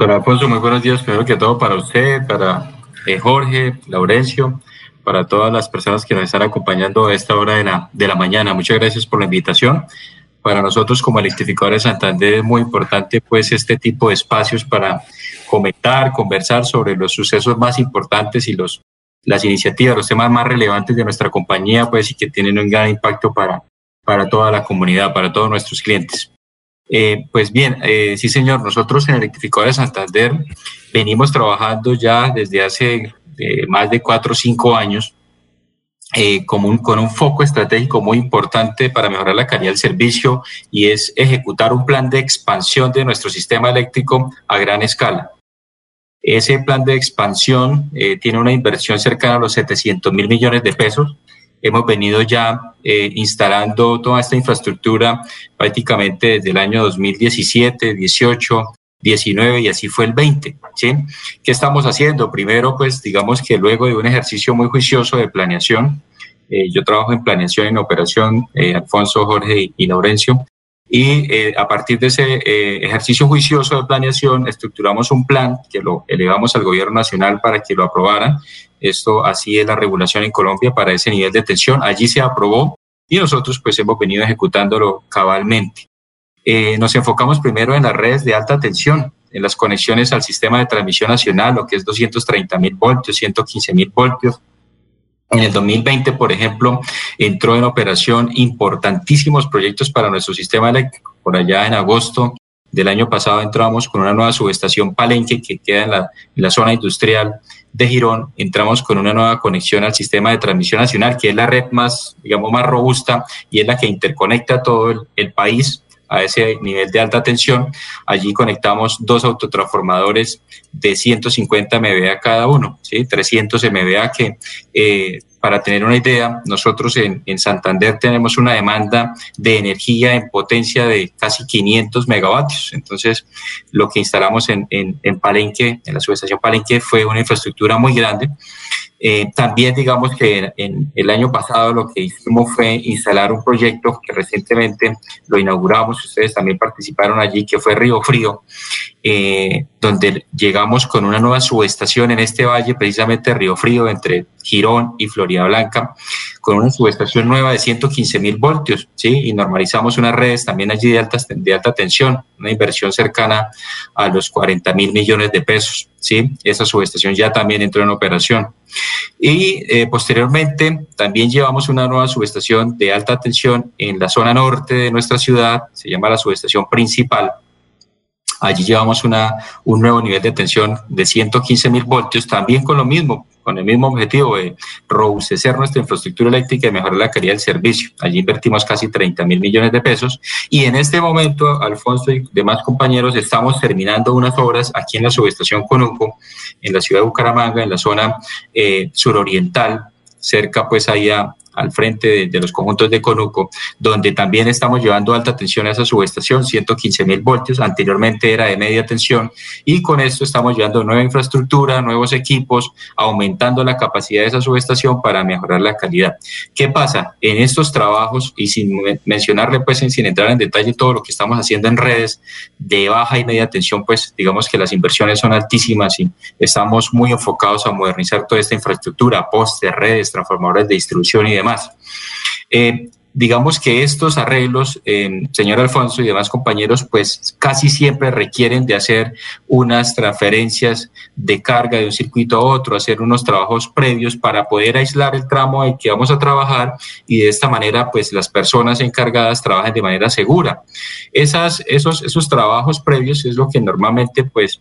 Doctor Alfonso, muy buenos días. Primero que todo para usted, para eh, Jorge, Laurencio, para todas las personas que nos están acompañando a esta hora de la, de la mañana. Muchas gracias por la invitación. Para nosotros como electrificadores de Santander es muy importante pues este tipo de espacios para comentar, conversar sobre los sucesos más importantes y los, las iniciativas, los temas más relevantes de nuestra compañía pues y que tienen un gran impacto para, para toda la comunidad, para todos nuestros clientes. Eh, pues bien, eh, sí señor, nosotros en Electrificadores de Santander venimos trabajando ya desde hace eh, más de cuatro o cinco años con, un, con un foco estratégico muy importante para mejorar la calidad del servicio y es ejecutar un plan de expansión de nuestro sistema eléctrico a gran escala. Ese plan de expansión tiene una inversión cercana a los 700 mil millones de pesos hemos venido ya eh, instalando toda esta infraestructura prácticamente desde el año 2017, 18, 19 y así fue el 20. ¿sí? ¿Qué estamos haciendo? Primero, pues digamos que luego de un ejercicio muy juicioso de planeación, eh, yo trabajo en planeación y en operación, eh, Alfonso, Jorge y, y Laurencio, y eh, a partir de ese eh, ejercicio juicioso de planeación, estructuramos un plan que lo elevamos al gobierno nacional para que lo aprobaran. Esto así es la regulación en Colombia para ese nivel de tensión. Allí se aprobó y nosotros pues hemos venido ejecutándolo cabalmente. Eh, nos enfocamos primero en las redes de alta tensión, en las conexiones al sistema de transmisión nacional, lo que es 230 mil voltios, 115 mil voltios, en el 2020, por ejemplo, entró en operación importantísimos proyectos para nuestro sistema eléctrico. Por allá en agosto del año pasado entramos con una nueva subestación Palenque que queda en la, zona industrial de Girón. Entramos con una nueva conexión al sistema de transmisión nacional, que es la red más, digamos, más robusta y es la que interconecta todo el, el país a ese nivel de alta tensión. Allí conectamos dos autotransformadores de 150 MVA cada uno, ¿sí? 300 MVA que eh, para tener una idea, nosotros en, en, Santander tenemos una demanda de energía en potencia de casi 500 megavatios. Entonces, lo que instalamos en, en, en Palenque, en la subestación Palenque, fue una infraestructura muy grande eh, también digamos que en, el año pasado lo que hicimos fue instalar un proyecto que recientemente lo inauguramos, ustedes también participaron allí, que fue Río Frío, eh, donde llegamos con una nueva subestación en este valle, precisamente Río Frío, entre Girón y Florida Blanca, con una subestación nueva de 115 mil voltios, ¿sí? Y normalizamos unas redes también allí de alta, tensión, una inversión cercana a los 40 mil millones de pesos, ¿sí? Esa subestación ya también entró en operación. Y eh, posteriormente también llevamos una nueva subestación de alta tensión en la zona norte de nuestra ciudad, se llama la subestación principal, Allí llevamos una, un nuevo nivel de tensión de 115 mil voltios, también con lo mismo, con el mismo objetivo de robustecer nuestra infraestructura eléctrica y mejorar la calidad del servicio. Allí invertimos casi 30 mil millones de pesos y en este momento, Alfonso y demás compañeros, estamos terminando unas obras aquí en la subestación Conuco, en la ciudad de Bucaramanga, en la zona eh, suroriental, cerca pues ahí a, al frente de, los conjuntos de Conuco, donde también estamos llevando alta tensión a esa subestación, 115 mil voltios, anteriormente era de media tensión, y con esto estamos llevando nueva infraestructura, nuevos equipos, aumentando la capacidad de esa subestación para mejorar la calidad. ¿Qué pasa? En estos trabajos, y sin mencionarle, pues, sin entrar en detalle todo lo que estamos haciendo en redes de baja y media tensión, pues, digamos que las inversiones son altísimas y estamos muy enfocados a modernizar toda esta infraestructura, postes, redes, transformadores de distribución y eh, digamos que estos arreglos, eh, señor Alfonso y demás compañeros, pues casi siempre requieren de hacer unas transferencias de carga de un circuito a otro, hacer unos trabajos previos para poder aislar el tramo en que vamos a trabajar y de esta manera pues las personas encargadas trabajen de manera segura. Esas, esos, esos trabajos previos es lo que normalmente pues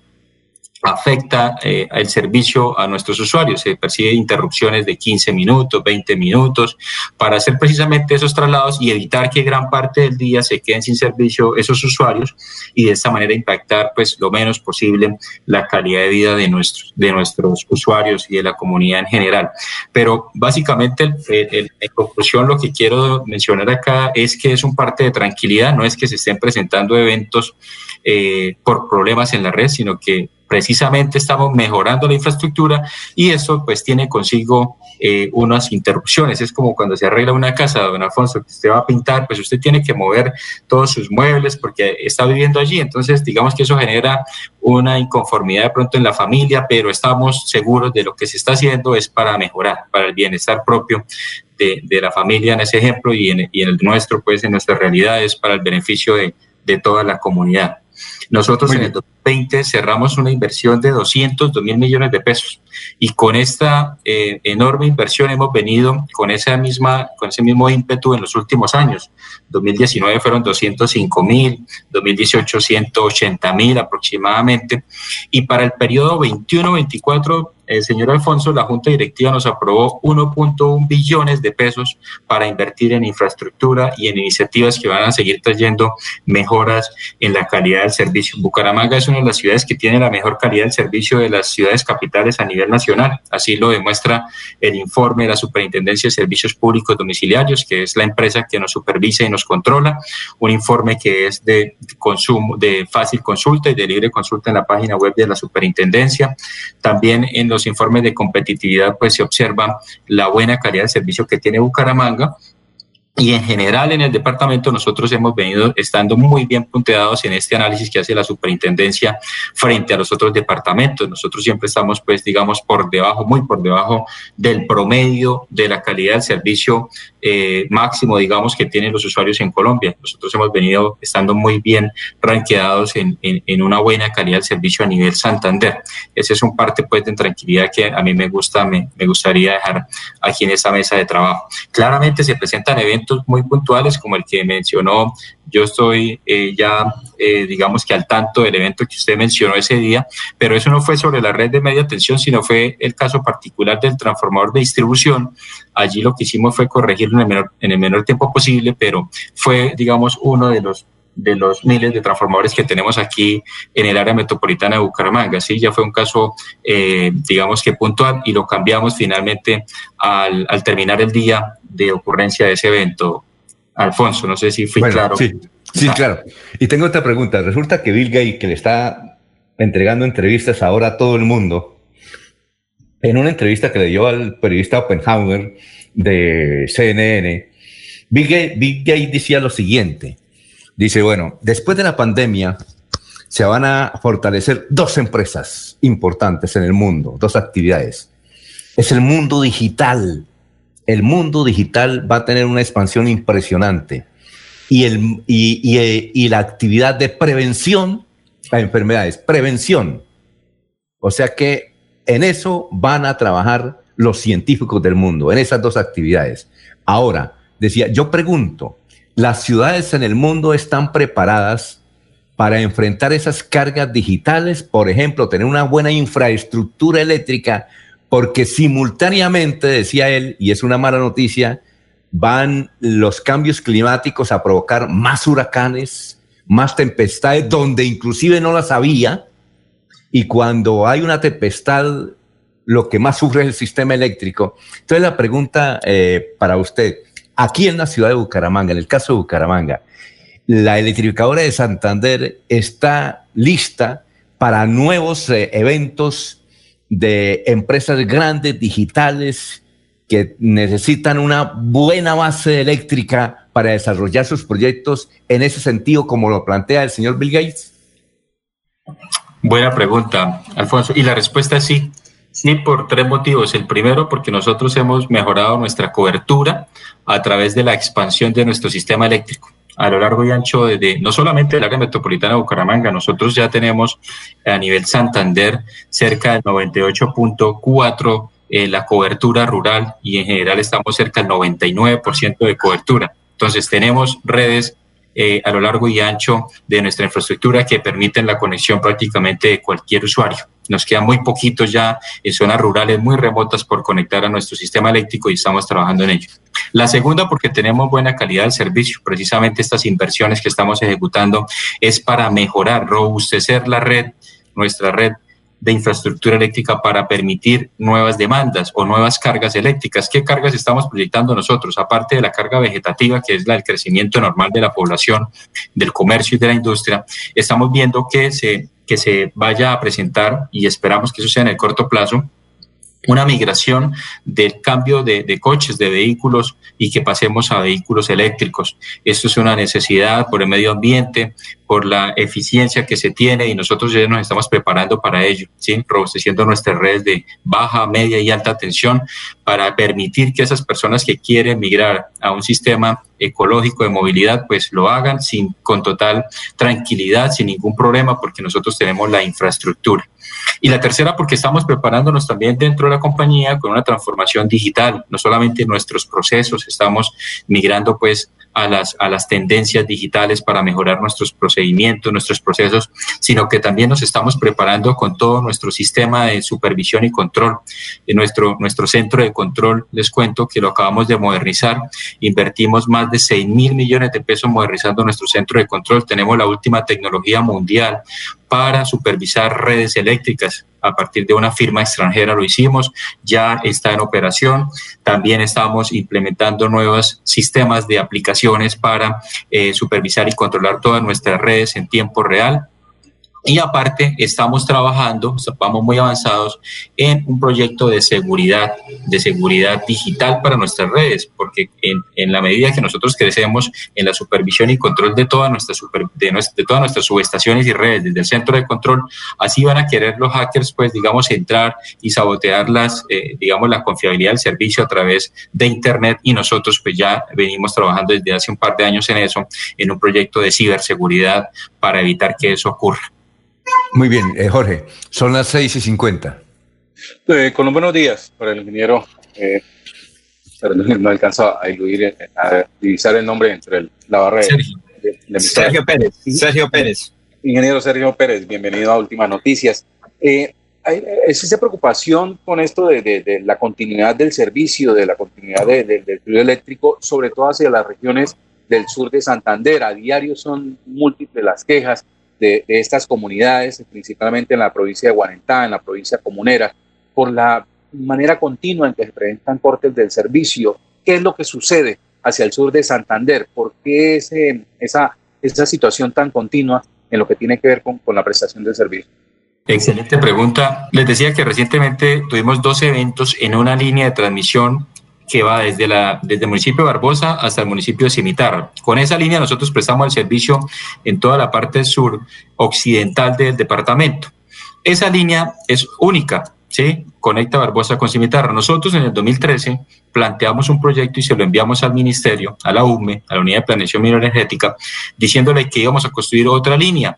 afecta eh, el servicio a nuestros usuarios. Se percibe interrupciones de 15 minutos, 20 minutos, para hacer precisamente esos traslados y evitar que gran parte del día se queden sin servicio esos usuarios y de esta manera impactar pues lo menos posible la calidad de vida de nuestros, de nuestros usuarios y de la comunidad en general. Pero básicamente, en conclusión, lo que quiero mencionar acá es que es un parte de tranquilidad, no es que se estén presentando eventos eh, por problemas en la red, sino que precisamente estamos mejorando la infraestructura y eso pues tiene consigo eh, unas interrupciones. Es como cuando se arregla una casa, don Alfonso, que usted va a pintar, pues usted tiene que mover todos sus muebles porque está viviendo allí. Entonces, digamos que eso genera una inconformidad de pronto en la familia, pero estamos seguros de lo que se está haciendo es para mejorar, para el bienestar propio de, la familia en ese ejemplo y en, el nuestro, pues en nuestra realidad es para el beneficio de toda la comunidad. Nosotros en el 2020 cerramos una inversión de 202 mil millones de pesos. Y con esta eh, enorme inversión hemos venido con esa misma, con ese mismo ímpetu en los últimos años. 2019 fueron 205 mil, 2018 180 mil aproximadamente. Y para el periodo 21-24 el señor Alfonso, la Junta Directiva nos aprobó 1.1 billones de pesos para invertir en infraestructura y en iniciativas que van a seguir trayendo mejoras en la calidad del servicio. Bucaramanga es una de las ciudades que tiene la mejor calidad del servicio de las ciudades capitales a nivel nacional. Así lo demuestra el informe de la Superintendencia de Servicios Públicos Domiciliarios, que es la empresa que nos supervisa y nos controla. Un informe que es de consumo, de fácil consulta y de libre consulta en la página web de la Superintendencia. También en los informes de competitividad, pues se observa la buena calidad de servicio que tiene Bucaramanga y en general en el departamento nosotros hemos venido estando muy bien punteados en este análisis que hace la superintendencia frente a los otros departamentos. Nosotros siempre estamos, pues, digamos, por debajo, muy por debajo del promedio de la calidad del servicio eh, máximo, digamos, que tienen los usuarios en Colombia. Nosotros hemos venido estando muy bien ranqueados en, en, una buena calidad del servicio a nivel Santander. Ese es un parte, pues, de tranquilidad que a mí me gusta, me, me gustaría dejar aquí en esta mesa de trabajo. Claramente se presentan eventos muy puntuales como el que mencionó. Yo estoy eh, ya, eh, digamos que al tanto del evento que usted mencionó ese día, pero eso no fue sobre la red de media tensión, sino fue el caso particular del transformador de distribución. Allí lo que hicimos fue corregirlo en el menor, en el menor tiempo posible, pero fue, digamos, uno de los de los miles de transformadores que tenemos aquí en el área metropolitana de Bucaramanga. Sí, ya fue un caso, eh, digamos que puntual y lo cambiamos finalmente al, al, terminar el día de ocurrencia de ese evento. Alfonso, no sé si fui claro. Sí, sí, claro. Y tengo otra pregunta. Resulta que Bill Gates, que le está entregando entrevistas ahora a todo el mundo, en una entrevista que le dio al periodista Oppenheimer de CNN, Bill Gates, Bill Gates decía lo siguiente, Dice, bueno, después de la pandemia se van a fortalecer dos empresas importantes en el mundo, dos actividades. Es el mundo digital. El mundo digital va a tener una expansión impresionante. Y, el, y, la actividad de prevención a enfermedades, prevención. O sea que en eso van a trabajar los científicos del mundo, en esas dos actividades. Ahora, decía, yo pregunto, las ciudades en el mundo están preparadas para enfrentar esas cargas digitales, por ejemplo, tener una buena infraestructura eléctrica, porque simultáneamente, decía él, y es una mala noticia, van los cambios climáticos a provocar más huracanes, más tempestades, donde inclusive no las había, y cuando hay una tempestad, lo que más sufre es el sistema eléctrico. Entonces la pregunta eh, para usted, Aquí en la ciudad de Bucaramanga, en el caso de Bucaramanga, la electrificadora de Santander está lista para nuevos eh, eventos de empresas grandes, digitales, que necesitan una buena base eléctrica para desarrollar sus proyectos en ese sentido, como lo plantea el señor Bill Gates? Buena pregunta, Alfonso. Y la respuesta es sí. Sí, por tres motivos. El primero, porque nosotros hemos mejorado nuestra cobertura a través de la expansión de nuestro sistema eléctrico a lo largo y ancho de, no solamente del área metropolitana de Bucaramanga, nosotros ya tenemos a nivel Santander cerca del 98.4 eh, la cobertura rural y en general estamos cerca del 99% de cobertura. Entonces tenemos redes eh, a lo largo y ancho de nuestra infraestructura que permiten la conexión prácticamente de cualquier usuario. Nos quedan muy poquitos ya en zonas rurales muy remotas por conectar a nuestro sistema eléctrico y estamos trabajando en ello. La segunda, porque tenemos buena calidad del servicio. Precisamente estas inversiones que estamos ejecutando es para mejorar, robustecer la red, nuestra red de infraestructura eléctrica para permitir nuevas demandas o nuevas cargas eléctricas. ¿Qué cargas estamos proyectando nosotros? Aparte de la carga vegetativa, que es la del crecimiento normal de la población, del comercio y de la industria, estamos viendo que se que se vaya a presentar, y esperamos que eso sea en el corto plazo, una migración del cambio de, coches, de vehículos y que pasemos a vehículos eléctricos. Esto es una necesidad por el medio ambiente, por la eficiencia que se tiene y nosotros ya nos estamos preparando para ello, ¿sí? robusteciendo nuestras redes de baja, media y alta tensión para permitir que esas personas que quieren migrar a un sistema ecológico de movilidad, pues lo hagan sin, con total tranquilidad, sin ningún problema, porque nosotros tenemos la infraestructura. Y la tercera, porque estamos preparándonos también dentro de la compañía con una transformación digital, no solamente nuestros procesos, estamos migrando pues a las, a las tendencias digitales para mejorar nuestros procedimientos, nuestros procesos, sino que también nos estamos preparando con todo nuestro sistema de supervisión y control. En nuestro, nuestro centro de control, les cuento que lo acabamos de modernizar, invertimos más de 6 mil millones de pesos modernizando nuestro centro de control, tenemos la última tecnología mundial para supervisar redes eléctricas a partir de una firma extranjera lo hicimos, ya está en operación. También estamos implementando nuevos sistemas de aplicaciones para eh, supervisar y controlar todas nuestras redes en tiempo real. Y aparte, estamos trabajando, vamos muy avanzados en un proyecto de seguridad, de seguridad digital para nuestras redes, porque en, en la medida que nosotros crecemos en la supervisión y control de, toda nuestra super, de, de, todas nuestras subestaciones y redes desde el centro de control, así van a querer los hackers, pues, digamos, entrar y sabotear las, eh, digamos, la confiabilidad del servicio a través de Internet y nosotros, pues, ya venimos trabajando desde hace un par de años en eso, en un proyecto de ciberseguridad para evitar que eso ocurra. Muy bien, eh, Jorge, son las seis y cincuenta. Eh, con los buenos días para el ingeniero, eh, pero no, alcanzo a iludir, eh, a divisar el nombre entre la barrera. Sergio, de, Sergio Pérez. Sergio Pérez. Ingeniero Sergio Pérez, bienvenido a Últimas Noticias. Eh, ¿Existe preocupación con esto de, de, de, la continuidad del servicio, de la continuidad del fluido eléctrico, sobre todo hacia las regiones del sur de Santander? A diario son múltiples las quejas de, estas comunidades, principalmente en la provincia de Guarentá, en la provincia comunera, por la manera continua en que se presentan cortes del servicio. ¿Qué es lo que sucede hacia el sur de Santander? ¿Por qué esa, esa situación tan continua en lo que tiene que ver con, con la prestación del servicio? Excelente pregunta. Les decía que recientemente tuvimos dos eventos en una línea de transmisión que va desde, la, desde el municipio de Barbosa hasta el municipio de Cimitarra. Con esa línea nosotros prestamos el servicio en toda la parte sur occidental del departamento. Esa línea es única, ¿sí? Conecta Barbosa con Cimitarra. Nosotros en el 2013 planteamos un proyecto y se lo enviamos al ministerio, a la UME, a la Unidad de Planeación Minoenergética, diciéndole que íbamos a construir otra línea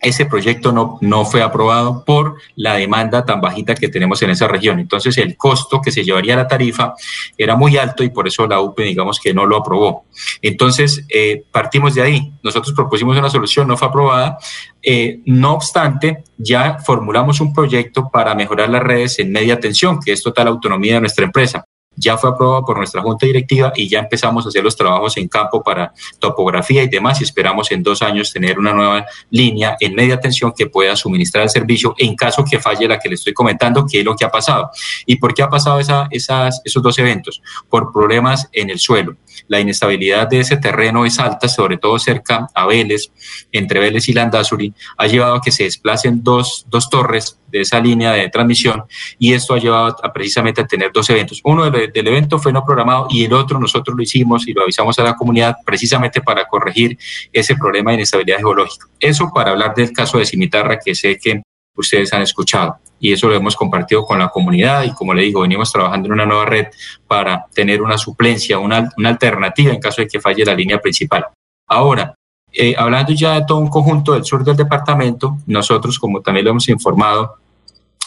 ese proyecto no, no fue aprobado por la demanda tan bajita que tenemos en esa región. Entonces, el costo que se llevaría la tarifa era muy alto y por eso la UPE, digamos que no lo aprobó. Entonces, eh, partimos de ahí. Nosotros propusimos una solución, no fue aprobada. Eh, no obstante, ya formulamos un proyecto para mejorar las redes en media tensión, que es total autonomía de nuestra empresa ya fue aprobado por nuestra junta directiva y ya empezamos a hacer los trabajos en campo para topografía y demás y esperamos en dos años tener una nueva línea en media tensión que pueda suministrar el servicio en caso que falle la que le estoy comentando, que es lo que ha pasado. ¿Y por qué ha pasado esa, esos dos eventos? Por problemas en el suelo. La inestabilidad de ese terreno es alta, sobre todo cerca a Vélez, entre Vélez y Landazuri, ha llevado a que se desplacen dos, dos torres de esa línea de transmisión y esto ha llevado a, precisamente a tener dos eventos. Uno del, evento fue no programado y el otro nosotros lo hicimos y lo avisamos a la comunidad precisamente para corregir ese problema de inestabilidad geológica. Eso para hablar del caso de Cimitarra que sé que ustedes han escuchado y eso lo hemos compartido con la comunidad y como le digo, venimos trabajando en una nueva red para tener una suplencia, una alternativa en caso de que falle la línea principal. Ahora, eh, hablando ya de todo un conjunto del sur del departamento, nosotros, como también lo hemos informado,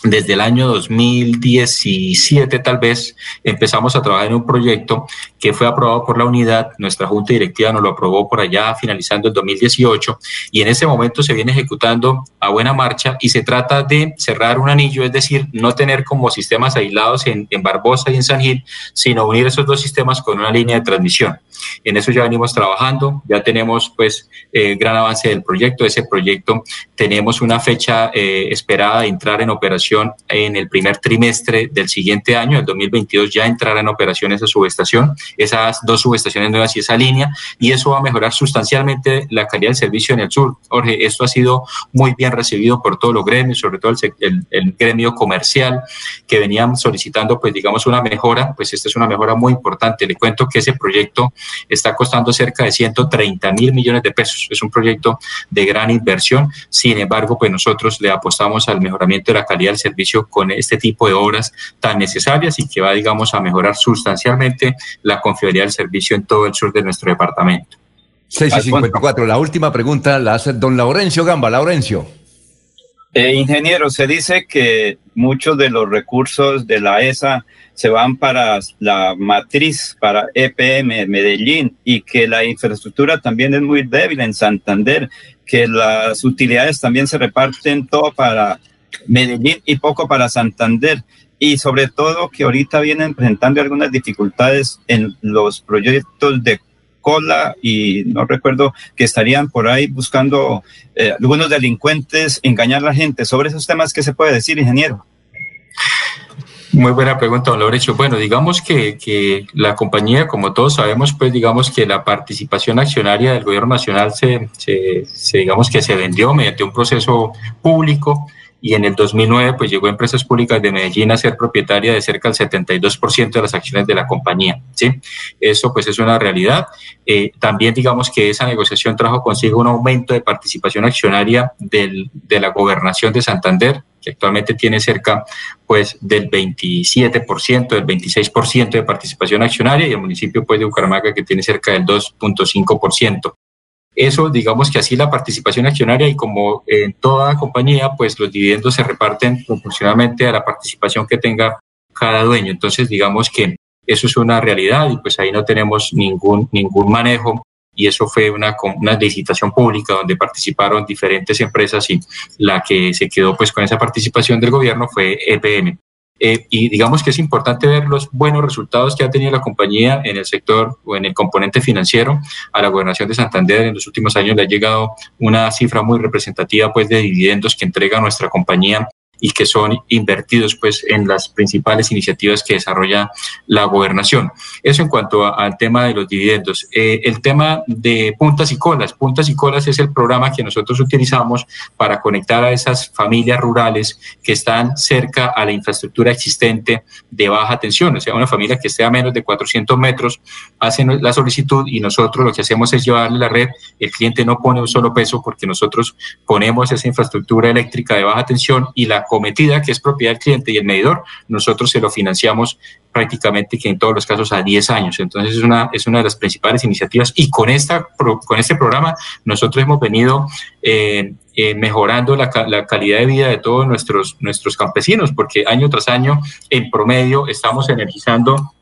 desde el año 2017 tal vez empezamos a trabajar en un proyecto que fue aprobado por la unidad, nuestra junta directiva nos lo aprobó por allá finalizando el 2018 y en ese momento se viene ejecutando a buena marcha y se trata de cerrar un anillo, es decir, no tener como sistemas aislados en, en Barbosa y en San Gil, sino unir esos dos sistemas con una línea de transmisión. En eso ya venimos trabajando, ya tenemos pues eh, gran avance del proyecto. Ese proyecto tenemos una fecha eh, esperada de entrar en operación en el primer trimestre del siguiente año, el 2022, ya entrará en operación esa subestación, esas dos subestaciones nuevas y esa línea, y eso va a mejorar sustancialmente la calidad del servicio en el sur. Jorge, esto ha sido muy bien recibido por todos los gremios, sobre todo el, el, gremio comercial, que venían solicitando, pues digamos, una mejora, pues esta es una mejora muy importante. Le cuento que ese proyecto está costando cerca de 130 mil millones de pesos. Es un proyecto de gran inversión. Sin embargo, pues nosotros le apostamos al mejoramiento de la calidad del servicio con este tipo de obras tan necesarias y que va, digamos, a mejorar sustancialmente la confiabilidad del servicio en todo el sur de nuestro departamento. 6 y 54. La última pregunta la hace don Laurencio Gamba. Laurencio. Eh, ingeniero, se dice que muchos de los recursos de la ESA se van para la matriz, para EPM Medellín, y que la infraestructura también es muy débil en Santander, que las utilidades también se reparten todo para Medellín y poco para Santander. Y sobre todo que ahorita vienen presentando algunas dificultades en los proyectos de cola y no recuerdo que estarían por ahí buscando eh, algunos delincuentes engañar a la gente. Sobre esos temas, ¿qué se puede decir, ingeniero? Muy buena pregunta, don Laurencio. Bueno, digamos que, que, la compañía, como todos sabemos, pues digamos que la participación accionaria del gobierno nacional se, se, se digamos que se vendió mediante un proceso público y en el 2009 pues llegó a Empresas Públicas de Medellín a ser propietaria de cerca del 72% de las acciones de la compañía. ¿sí? Eso pues es una realidad. Eh, también digamos que esa negociación trajo consigo un aumento de participación accionaria del, de la gobernación de Santander, que actualmente tiene cerca pues del 27%, del 26% de participación accionaria y el municipio pues de Bucaramanga que tiene cerca del 2.5%. Eso, digamos que así la participación accionaria y como en toda compañía, pues los dividendos se reparten proporcionalmente a la participación que tenga cada dueño. Entonces, digamos que eso es una realidad y pues ahí no tenemos ningún, ningún manejo y eso fue una, una licitación pública donde participaron diferentes empresas y la que se quedó pues con esa participación del gobierno fue EPM. Eh, y digamos que es importante ver los buenos resultados que ha tenido la compañía en el sector o en el componente financiero. A la gobernación de Santander en los últimos años le ha llegado una cifra muy representativa pues, de dividendos que entrega nuestra compañía y que son invertidos pues en las principales iniciativas que desarrolla la gobernación. Eso en cuanto al tema de los dividendos. Eh, el tema de puntas y colas. Puntas y colas es el programa que nosotros utilizamos para conectar a esas familias rurales que están cerca a la infraestructura existente de baja tensión. O sea, una familia que esté a menos de 400 metros hace la solicitud y nosotros lo que hacemos es llevarle la red. El cliente no pone un solo peso porque nosotros ponemos esa infraestructura eléctrica de baja tensión y la cometida, que es propiedad del cliente y el medidor, nosotros se lo financiamos prácticamente que en todos los casos a 10 años. Entonces es una, es una de las principales iniciativas y con, esta, con este programa nosotros hemos venido eh, eh, mejorando la, la, calidad de vida de todos nuestros, nuestros campesinos, porque año tras año en promedio estamos energizando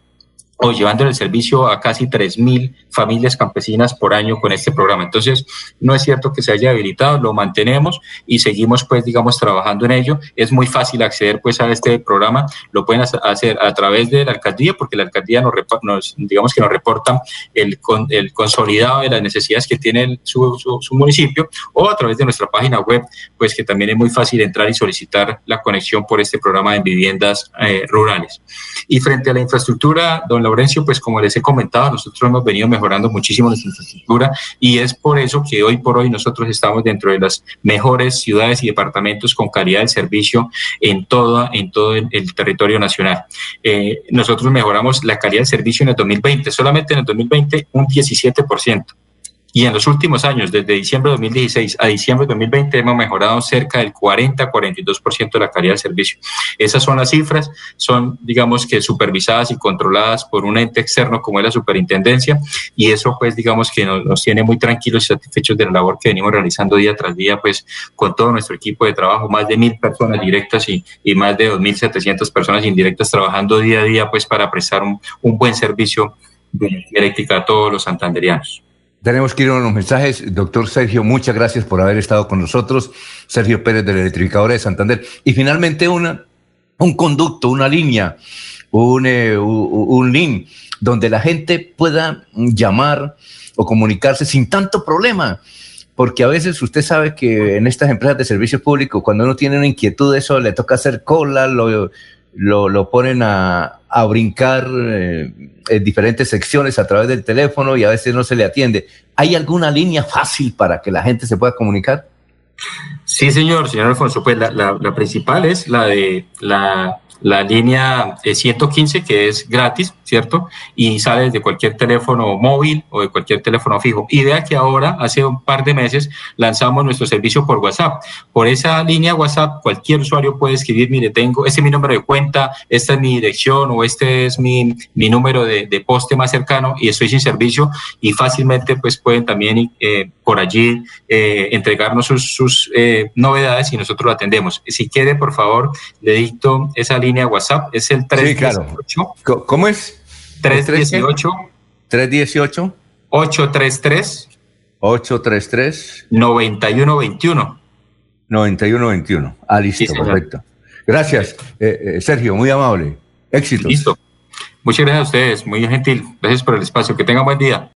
o llevando el servicio a casi 3.000 familias campesinas por año con este programa. Entonces, no es cierto que se haya habilitado, lo mantenemos y seguimos, pues, digamos, trabajando en ello. Es muy fácil acceder, pues, a este programa. Lo pueden hacer a través de la alcaldía, porque la alcaldía nos, nos digamos que nos reporta el, el consolidado de las necesidades que tiene su, municipio, o a través de nuestra página web, pues, que también es muy fácil entrar y solicitar la conexión por este programa de viviendas eh, rurales. Y frente a la infraestructura, don Laurencio, pues como les he comentado, nosotros hemos venido mejorando muchísimo nuestra infraestructura y es por eso que hoy por hoy nosotros estamos dentro de las mejores ciudades y departamentos con calidad del servicio en todo, en todo el, territorio nacional. Eh, nosotros mejoramos la calidad del servicio en el 2020, solamente en el 2020 un 17%. Y en los últimos años, desde diciembre de 2016 a diciembre de 2020, hemos mejorado cerca del 40-42% de la calidad del servicio. Esas son las cifras, son, digamos que, supervisadas y controladas por un ente externo como es la superintendencia, y eso, pues, digamos que nos, tiene muy tranquilos y satisfechos de la labor que venimos realizando día tras día, pues, con todo nuestro equipo de trabajo, más de mil personas directas y, más de 2.700 personas indirectas trabajando día a día, pues, para prestar un, buen servicio de eléctrica a todos los santanderianos. Tenemos que ir a los mensajes. Doctor Sergio, muchas gracias por haber estado con nosotros. Sergio Pérez de la de Santander. Y finalmente una, un conducto, una línea, un, eh, un link donde la gente pueda llamar o comunicarse sin tanto problema porque a veces usted sabe que en estas empresas de servicio público, cuando uno tiene una inquietud de eso, le toca hacer cola, lo, lo, ponen a, a brincar eh, en diferentes secciones a través del teléfono y a veces no se le atiende. ¿Hay alguna línea fácil para que la gente se pueda comunicar? Sí, señor, señor Alfonso. Pues la, la principal es la de la la línea 115 que es gratis, ¿cierto? Y sale desde cualquier teléfono móvil o de cualquier teléfono fijo. Idea que ahora, hace un par de meses, lanzamos nuestro servicio por WhatsApp. Por esa línea WhatsApp, cualquier usuario puede escribir, mire, tengo, este es mi número de cuenta, esta es mi dirección o este es mi, mi número de, de poste más cercano y estoy sin servicio y fácilmente pues pueden también eh, por allí eh, entregarnos sus, sus eh, novedades y nosotros lo atendemos. Si quiere, por favor, le dicto esa línea línea WhatsApp, es el 318. ¿Cómo es? 318. 318. 833. 833. 9121. 9121. Ah, listo, perfecto. Gracias, eh, eh, Sergio, muy amable. Éxito. Listo. Muchas gracias a ustedes, muy gentil. Gracias por el espacio. Que tengan buen día.